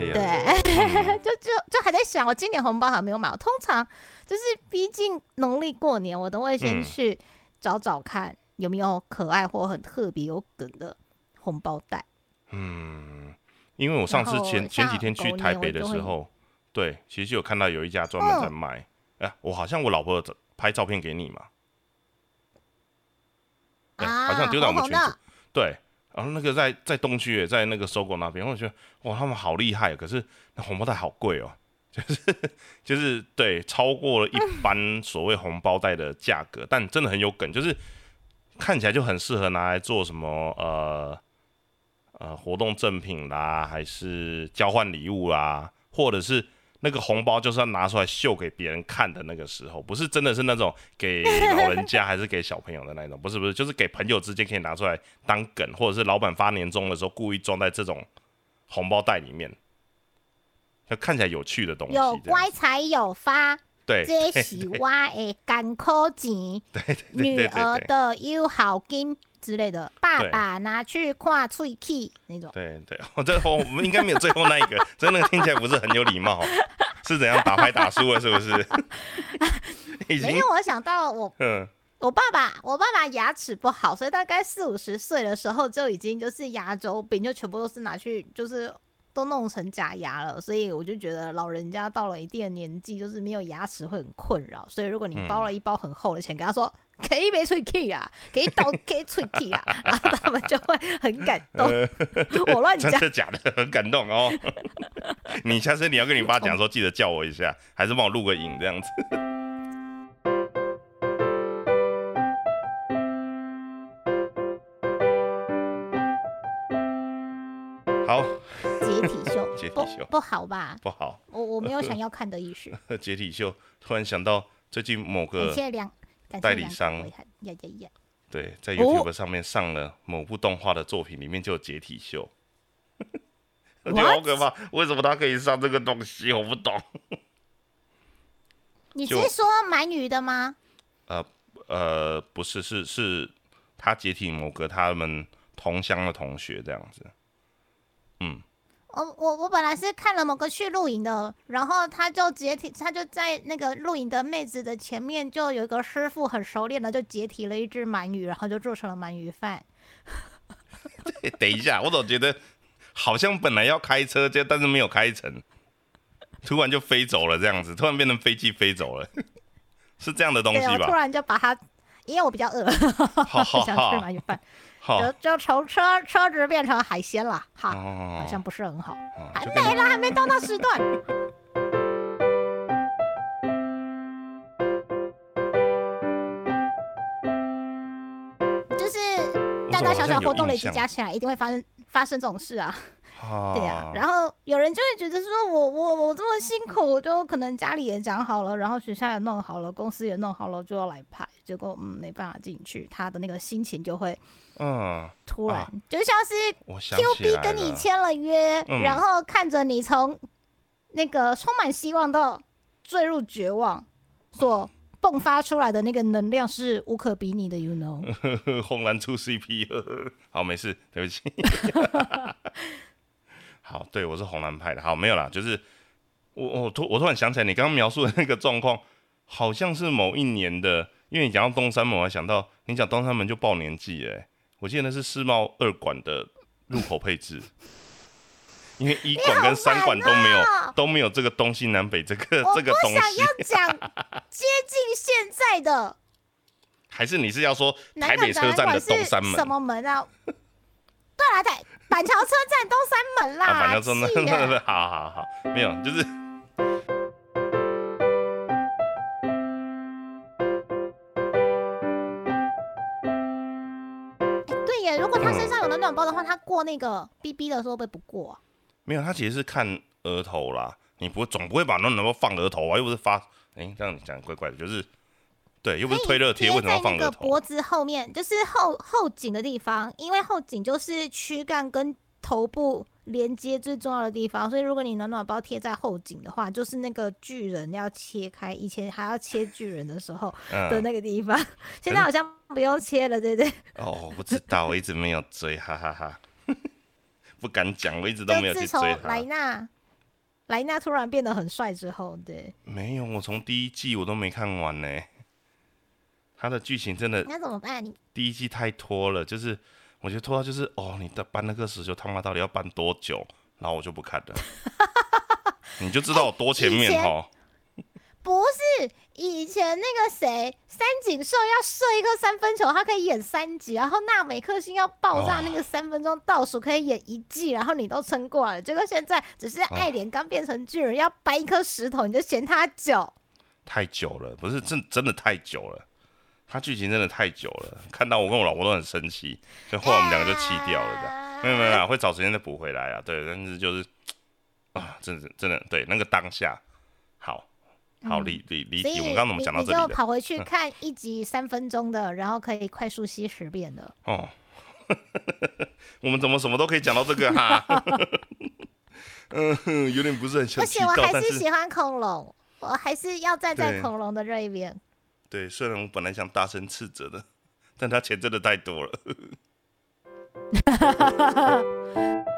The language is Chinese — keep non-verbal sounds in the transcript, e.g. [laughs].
了。对，[laughs] 就就就还在想，我今年红包还没有买。我通常就是逼近农历过年，我都会先嗯去找找看有没有可爱或很特别有梗的红包袋。嗯，因为我上次前前几天去台北的时候，对，其实有看到有一家专门在嗯卖。哎、我好像我老婆拍照片给你嘛，好像丢到我们群组红红的，对。然后那个在在东区也，在那个搜狗那边，我觉得哇，他们好厉害，可是那红包袋好贵哦，就是 [laughs] 就是对，超过了一般 [laughs] 所谓红包袋的价格，但真的很有梗，就是看起来就很适合拿来做什么呃呃活动赠品啦，还是交换礼物啦，或者是那个红包就是要拿出来秀给别人看的那个时候，不是真的是那种给老人家还是给小朋友的那种，不是不是，就是给朋友之间可以拿出来当梗，或者是老板发年终的时候故意装在这种红包袋里面，就看起来有趣的东西。有乖才有发，对，这是我的干苦钱，女儿的友好金之类的，爸爸拿去跨脆气那种。对对，[laughs] 我这我们应该没有最后那一个，真的听起来不是很有礼貌，是怎样打牌打输了是不是？[laughs] 没有，我想到我嗯我爸爸，我爸爸牙齿不好，所以大概四五十岁的时候就已经就是牙周病，就全部都是拿去就是都弄成假牙了。所以我就觉得老人家到了一定的年纪，就是没有牙齿会很困扰。所以如果你包了一包很厚的钱，跟他说给一杯脆 key 啊，给一刀给脆 key 啊，然后他们就会很感动。我乱讲，真的假的？很感动哦。[laughs] 你下次你要跟你爸讲说，记得叫我一下，还是帮我录个影这样子。好，解体秀，解体秀不不好吧？不好，我我没有想要看的意思。[laughs] 解体秀。突然想到最近某感个谢两，感谢两代理商位呀呀呀呀！对在哦 YouTube 上面上了某部动画的作品，里面就有解体秀。我觉得好可怕，为什么他可以上这个东西？我不懂。你是就说买女的吗？呃呃，不是，是是他解体某个他们同乡的同学这样子。我我我本来是看了某个去露营的，然后他就解体，他就在那个露营的妹子的前面，就有一个师傅很熟练的就解体了一只鳗鱼，然后就做成了鳗鱼饭。[laughs] 欸等一下，我总觉得好像本来要开车，就但是没有开成，突然就飞走了这样子，突然变成飞机飞走了，[laughs] 是这样的东，西吧？突然就把它，因为我比较饿，[laughs] [laughs] 好好想吃好鳗鱼饭，好就就从车车子变成海鲜了，哈，哦好像不是很好。哦还没了，还没到那时段。就是大大小小活动累积加起来，一定会发生发生这种事啊。对啊，然后有人就会觉得说我我我这么辛苦，就可能家里也讲好了，然后学校也弄好了，公司也弄好了，就要来拍，结果嗯没办法进去，他的那个心情就会嗯，突然、啊就像是我想 Q 起 B 来了，跟你签了约，嗯然后看着你从那个充满希望到坠入绝望，所迸发出来的那个能量是无可比拟的，you know。[laughs] 轰然出 CP，呵呵好，没事，对不起。[laughs] 好，对我是红蓝派的，好，没有啦，就是我我突我突然想起来，你刚刚描述的那个状况，好像是某一年的，因为你讲到东山门，我还想到你讲东山门就报年纪哎，我记得那是世贸二馆的入口配置，因为一馆跟三馆都没有、哦都没有这个东西南北这个这个东不想西，要 [laughs] 讲接近现在的还是你是要说台北车站的东山门什？么门啊？对啦，台板桥车站东三门啦，啊，反正说那气那那啊好好好，没有，就是对耶，如果他身上有暖暖包的话，他过那个 B B 的时候会不会不过啊？没有，他其实是看额头啦，你不总不会把暖暖包放额头啊，又不是发，哎、这样讲怪怪的，就是对，又不是推热贴，为什么放额头？脖子后面，就是后后颈的地方，因为后颈就是躯干跟头部连接最重要的地方，所以如果你暖暖包贴在后颈的话，就是那个巨人要切开，以前还要切巨人的时候的嗯，那个地方，[laughs] 现在好像不用切了，对不对？哦，我不知道，我一直没有追，哈哈哈 [laughs] 不敢讲，我一直都没有去追他莱。纳莱纳突然变得很帅之后，对，没有，我从第一季我都没看完呢。他的剧情真的那怎么办？你第一季太拖了，就是我觉得拖到就是哦，你的搬那个石球他妈到底要搬多久？然后我就不看了，[laughs] 你就知道我多前面哈。不是以前那个谁三井寿要射一个三分球，他可以演三集，然后纳美克星要爆炸那个三分钟倒数可以演一季，然后你都撑过来了。结果现在只是爱莲刚变成巨人要搬一颗石头，你就嫌他久？太久了，不是真真的太久了，他剧情真的太久了，看到我跟我老婆都很生气，所以后来我们两个就弃掉了的。没有没有，会找时间再补回来啊。对，但是就是啊，真的真的对那个当下好。好离离离题，我们刚刚怎么讲到这里的？就跑回去看一集三分钟的，然后可以快速吸十遍的。哦，[laughs] 我们怎么什么都可以讲到这个哈？[laughs] 嗯，有点不是很想。不行，我还是喜欢恐龙，我还是要站在恐龙的这一边。对，虽然我本来想大声斥责的，但他钱真的太多了。[laughs]